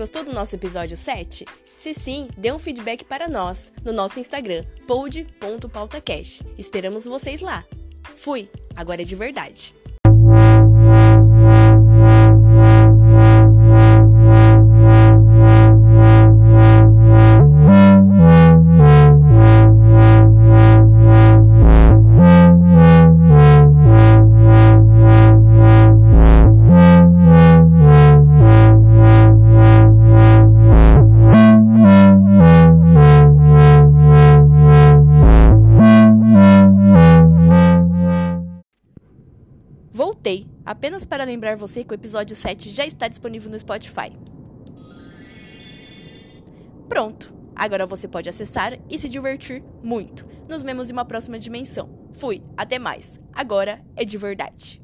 Gostou do nosso episódio 7? Se sim, dê um feedback para nós no nosso Instagram, pod.pautacast. Esperamos vocês lá. Fui, agora é de verdade. Voltei, apenas para lembrar você que o episódio 7 já está disponível no Spotify. Pronto, agora você pode acessar e se divertir muito. Nos vemos em uma próxima dimensão. Fui, até mais. Agora é de verdade.